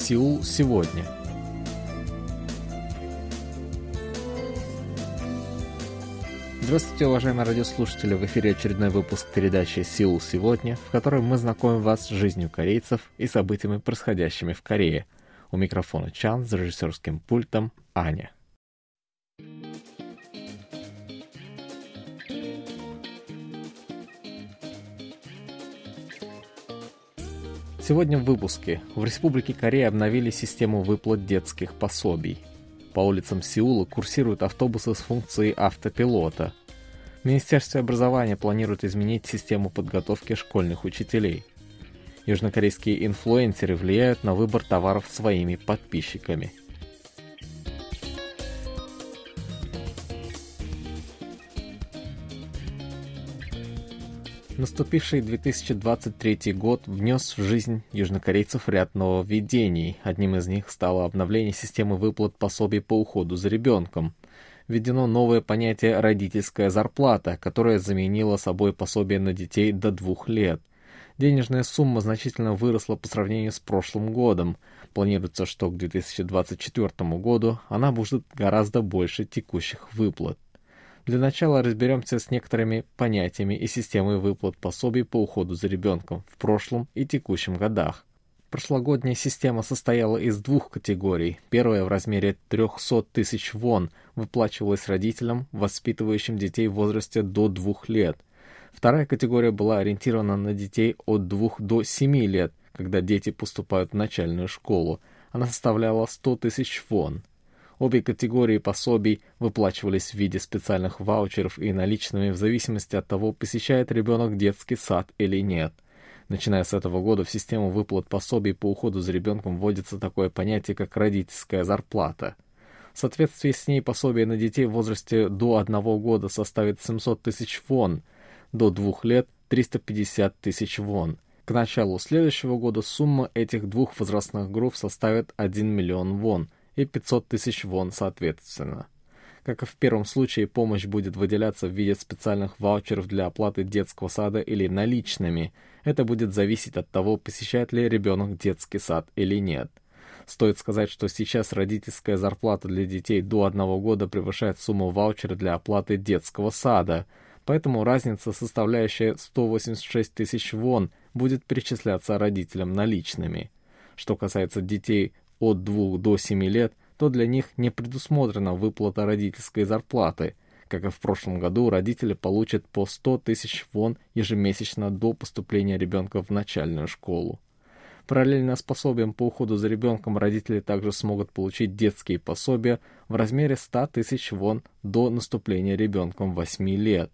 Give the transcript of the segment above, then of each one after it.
Сеул сегодня. Здравствуйте, уважаемые радиослушатели! В эфире очередной выпуск передачи «Сеул сегодня», в которой мы знакомим вас с жизнью корейцев и событиями, происходящими в Корее. У микрофона Чан, за режиссерским пультом Аня. Сегодня в выпуске. В Республике Корея обновили систему выплат детских пособий. По улицам Сеула курсируют автобусы с функцией автопилота. Министерство образования планирует изменить систему подготовки школьных учителей. Южнокорейские инфлюенсеры влияют на выбор товаров своими подписчиками – Наступивший 2023 год внес в жизнь южнокорейцев ряд нововведений. Одним из них стало обновление системы выплат пособий по уходу за ребенком. Введено новое понятие «родительская зарплата», которое заменило собой пособие на детей до двух лет. Денежная сумма значительно выросла по сравнению с прошлым годом. Планируется, что к 2024 году она будет гораздо больше текущих выплат. Для начала разберемся с некоторыми понятиями и системой выплат пособий по уходу за ребенком в прошлом и текущем годах. Прошлогодняя система состояла из двух категорий. Первая в размере 300 тысяч вон выплачивалась родителям, воспитывающим детей в возрасте до 2 лет. Вторая категория была ориентирована на детей от 2 до 7 лет, когда дети поступают в начальную школу. Она составляла 100 тысяч вон. Обе категории пособий выплачивались в виде специальных ваучеров и наличными в зависимости от того, посещает ребенок детский сад или нет. Начиная с этого года в систему выплат пособий по уходу за ребенком вводится такое понятие, как родительская зарплата. В соответствии с ней пособие на детей в возрасте до одного года составит 700 тысяч вон, до двух лет – 350 тысяч вон. К началу следующего года сумма этих двух возрастных групп составит 1 миллион вон – и 500 тысяч вон соответственно. Как и в первом случае, помощь будет выделяться в виде специальных ваучеров для оплаты детского сада или наличными. Это будет зависеть от того, посещает ли ребенок детский сад или нет. Стоит сказать, что сейчас родительская зарплата для детей до одного года превышает сумму ваучера для оплаты детского сада, поэтому разница, составляющая 186 тысяч вон, будет перечисляться родителям наличными. Что касается детей от 2 до 7 лет, то для них не предусмотрена выплата родительской зарплаты. Как и в прошлом году, родители получат по 100 тысяч вон ежемесячно до поступления ребенка в начальную школу. Параллельно с пособием по уходу за ребенком родители также смогут получить детские пособия в размере 100 тысяч вон до наступления ребенком 8 лет.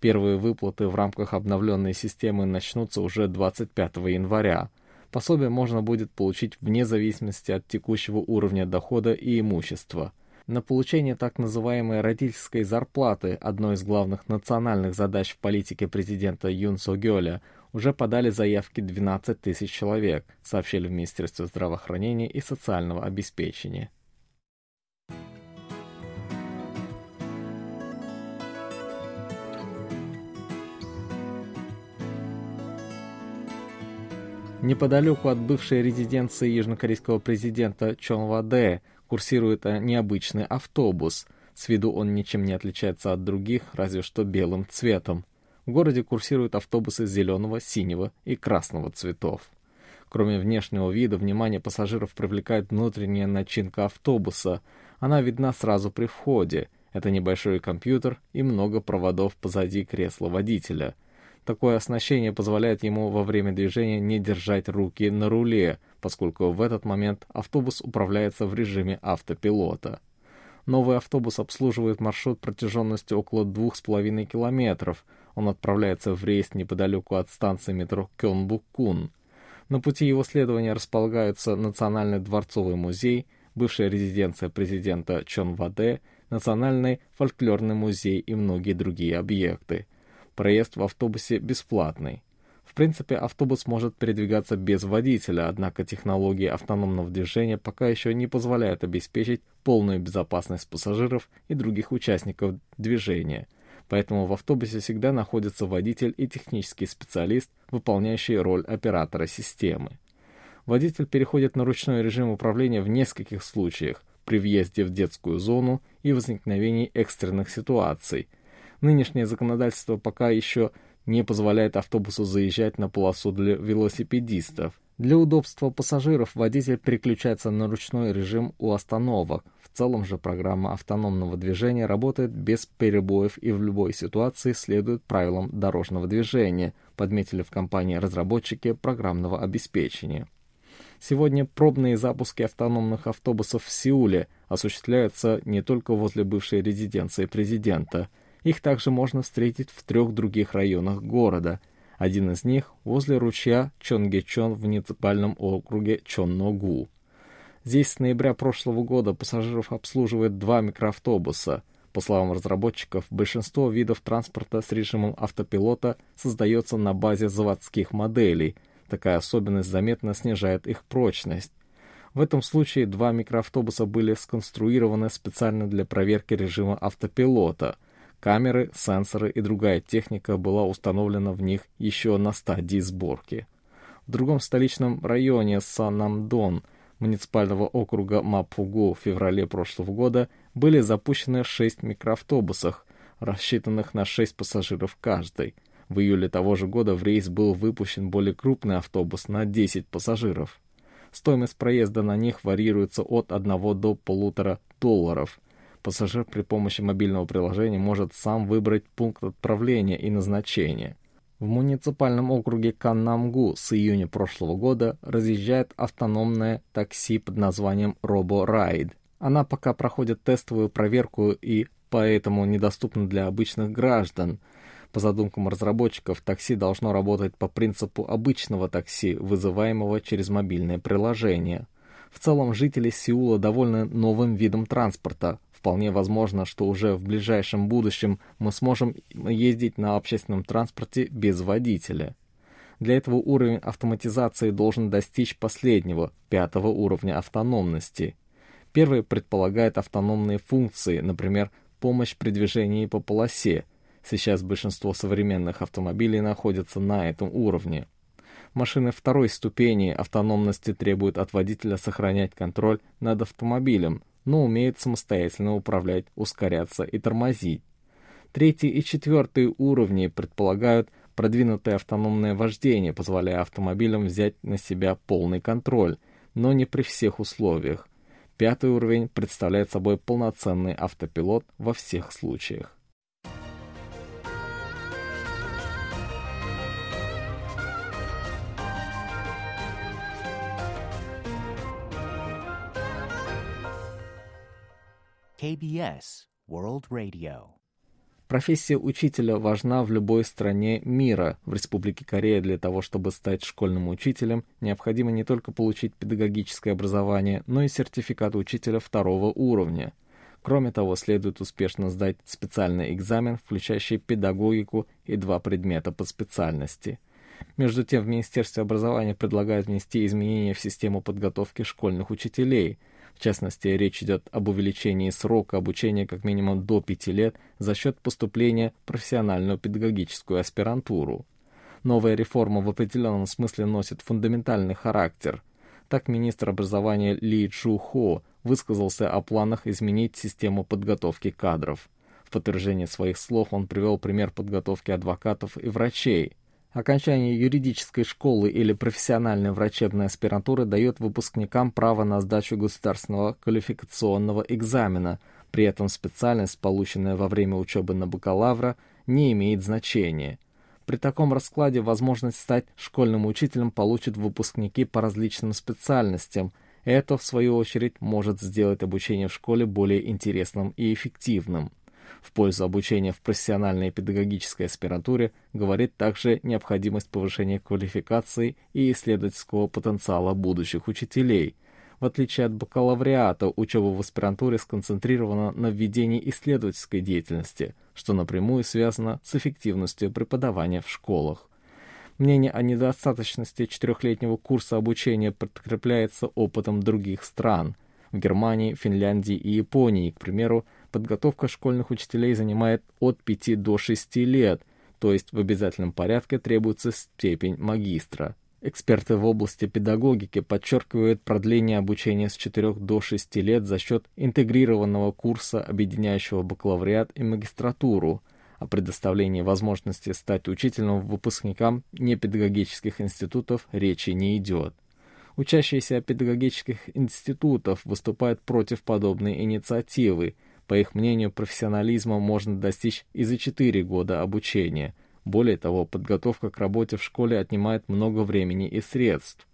Первые выплаты в рамках обновленной системы начнутся уже 25 января. Пособие можно будет получить вне зависимости от текущего уровня дохода и имущества. На получение так называемой родительской зарплаты, одной из главных национальных задач в политике президента Юн Со Гёля, уже подали заявки 12 тысяч человек, сообщили в Министерстве здравоохранения и социального обеспечения. Неподалеку от бывшей резиденции южнокорейского президента Чон Ваде курсирует необычный автобус. С виду он ничем не отличается от других, разве что белым цветом. В городе курсируют автобусы зеленого, синего и красного цветов. Кроме внешнего вида, внимание пассажиров привлекает внутренняя начинка автобуса. Она видна сразу при входе. Это небольшой компьютер и много проводов позади кресла водителя — Такое оснащение позволяет ему во время движения не держать руки на руле, поскольку в этот момент автобус управляется в режиме автопилота. Новый автобус обслуживает маршрут протяженностью около 2,5 километров. Он отправляется в рейс неподалеку от станции метро Кёнбукун. На пути его следования располагаются Национальный дворцовый музей, бывшая резиденция президента Чон Ваде, Национальный фольклорный музей и многие другие объекты. Проезд в автобусе бесплатный. В принципе, автобус может передвигаться без водителя, однако технологии автономного движения пока еще не позволяют обеспечить полную безопасность пассажиров и других участников движения. Поэтому в автобусе всегда находится водитель и технический специалист, выполняющий роль оператора системы. Водитель переходит на ручной режим управления в нескольких случаях при въезде в детскую зону и возникновении экстренных ситуаций. Нынешнее законодательство пока еще не позволяет автобусу заезжать на полосу для велосипедистов. Для удобства пассажиров водитель переключается на ручной режим у остановок. В целом же программа автономного движения работает без перебоев и в любой ситуации следует правилам дорожного движения, подметили в компании разработчики программного обеспечения. Сегодня пробные запуски автономных автобусов в Сеуле осуществляются не только возле бывшей резиденции президента. Их также можно встретить в трех других районах города – один из них возле ручья Чонгечон в муниципальном округе Чонногу. Здесь с ноября прошлого года пассажиров обслуживает два микроавтобуса. По словам разработчиков, большинство видов транспорта с режимом автопилота создается на базе заводских моделей. Такая особенность заметно снижает их прочность. В этом случае два микроавтобуса были сконструированы специально для проверки режима автопилота – Камеры, сенсоры и другая техника была установлена в них еще на стадии сборки. В другом столичном районе Санамдон муниципального округа Мапугу в феврале прошлого года были запущены шесть микроавтобусов, рассчитанных на шесть пассажиров каждый. В июле того же года в рейс был выпущен более крупный автобус на 10 пассажиров. Стоимость проезда на них варьируется от 1 до полутора долларов – пассажир при помощи мобильного приложения может сам выбрать пункт отправления и назначения. В муниципальном округе Каннамгу с июня прошлого года разъезжает автономное такси под названием RoboRide. Она пока проходит тестовую проверку и поэтому недоступна для обычных граждан. По задумкам разработчиков, такси должно работать по принципу обычного такси, вызываемого через мобильное приложение. В целом, жители Сеула довольны новым видом транспорта, Вполне возможно, что уже в ближайшем будущем мы сможем ездить на общественном транспорте без водителя. Для этого уровень автоматизации должен достичь последнего, пятого уровня автономности. Первый предполагает автономные функции, например, помощь при движении по полосе. Сейчас большинство современных автомобилей находятся на этом уровне. Машины второй ступени автономности требуют от водителя сохранять контроль над автомобилем, но умеет самостоятельно управлять, ускоряться и тормозить. Третий и четвертый уровни предполагают продвинутое автономное вождение, позволяя автомобилям взять на себя полный контроль, но не при всех условиях. Пятый уровень представляет собой полноценный автопилот во всех случаях. KBS World Radio. Профессия учителя важна в любой стране мира. В Республике Корея для того, чтобы стать школьным учителем, необходимо не только получить педагогическое образование, но и сертификат учителя второго уровня. Кроме того, следует успешно сдать специальный экзамен, включающий педагогику и два предмета по специальности. Между тем, в Министерстве образования предлагают внести изменения в систему подготовки школьных учителей – в частности, речь идет об увеличении срока обучения как минимум до 5 лет за счет поступления в профессиональную педагогическую аспирантуру. Новая реформа в определенном смысле носит фундаментальный характер. Так министр образования Ли Чжу Хо высказался о планах изменить систему подготовки кадров. В подтверждение своих слов он привел пример подготовки адвокатов и врачей – Окончание юридической школы или профессиональной врачебной аспирантуры дает выпускникам право на сдачу государственного квалификационного экзамена, при этом специальность, полученная во время учебы на бакалавра, не имеет значения. При таком раскладе возможность стать школьным учителем получат выпускники по различным специальностям. Это, в свою очередь, может сделать обучение в школе более интересным и эффективным. В пользу обучения в профессиональной педагогической аспирантуре говорит также необходимость повышения квалификации и исследовательского потенциала будущих учителей. В отличие от бакалавриата, учеба в аспирантуре сконцентрирована на введении исследовательской деятельности, что напрямую связано с эффективностью преподавания в школах. Мнение о недостаточности четырехлетнего курса обучения подкрепляется опытом других стран. В Германии, Финляндии и Японии, к примеру, подготовка школьных учителей занимает от 5 до 6 лет, то есть в обязательном порядке требуется степень магистра. Эксперты в области педагогики подчеркивают продление обучения с 4 до 6 лет за счет интегрированного курса, объединяющего бакалавриат и магистратуру, о предоставлении возможности стать учителем выпускникам непедагогических институтов речи не идет. Учащиеся педагогических институтов выступают против подобной инициативы. По их мнению, профессионализма можно достичь и за 4 года обучения – более того, подготовка к работе в школе отнимает много времени и средств.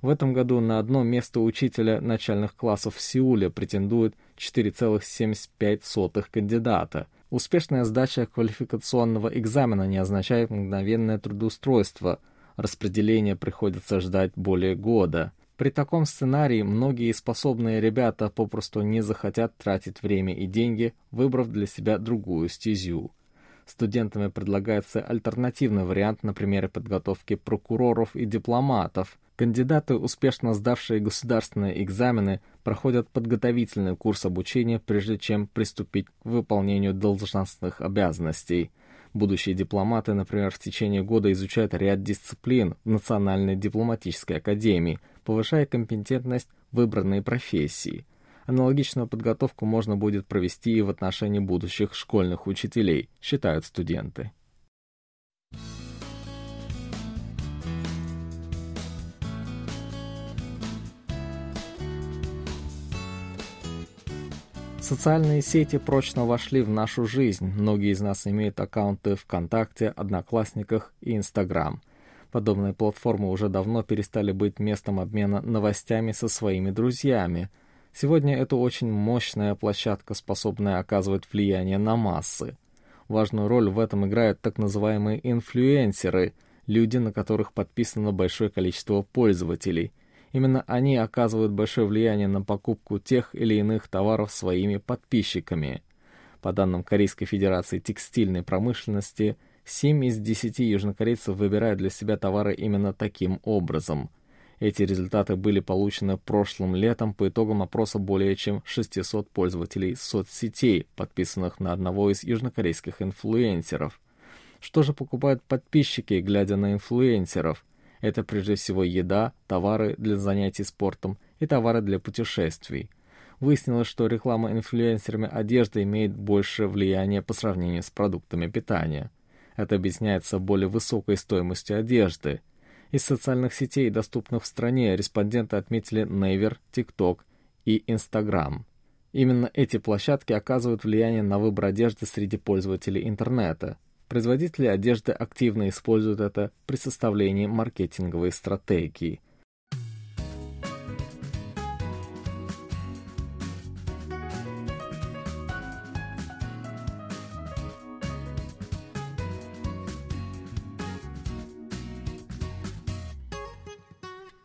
В этом году на одно место учителя начальных классов в Сеуле претендует 4,75 кандидата. Успешная сдача квалификационного экзамена не означает мгновенное трудоустройство. Распределение приходится ждать более года. При таком сценарии многие способные ребята попросту не захотят тратить время и деньги, выбрав для себя другую стезю. Студентами предлагается альтернативный вариант на примере подготовки прокуроров и дипломатов. Кандидаты, успешно сдавшие государственные экзамены, проходят подготовительный курс обучения, прежде чем приступить к выполнению должностных обязанностей. Будущие дипломаты, например, в течение года изучают ряд дисциплин в Национальной дипломатической академии, повышая компетентность выбранной профессии. Аналогичную подготовку можно будет провести и в отношении будущих школьных учителей, считают студенты. Социальные сети прочно вошли в нашу жизнь. Многие из нас имеют аккаунты ВКонтакте, Одноклассниках и Инстаграм. Подобные платформы уже давно перестали быть местом обмена новостями со своими друзьями – Сегодня это очень мощная площадка, способная оказывать влияние на массы. Важную роль в этом играют так называемые инфлюенсеры, люди, на которых подписано большое количество пользователей. Именно они оказывают большое влияние на покупку тех или иных товаров своими подписчиками. По данным Корейской Федерации текстильной промышленности, 7 из 10 южнокорейцев выбирают для себя товары именно таким образом – эти результаты были получены прошлым летом по итогам опроса более чем 600 пользователей соцсетей, подписанных на одного из южнокорейских инфлюенсеров. Что же покупают подписчики, глядя на инфлюенсеров? Это прежде всего еда, товары для занятий спортом и товары для путешествий. Выяснилось, что реклама инфлюенсерами одежды имеет больше влияния по сравнению с продуктами питания. Это объясняется более высокой стоимостью одежды – из социальных сетей, доступных в стране, респонденты отметили Naver, TikTok и Instagram. Именно эти площадки оказывают влияние на выбор одежды среди пользователей интернета. Производители одежды активно используют это при составлении маркетинговой стратегии –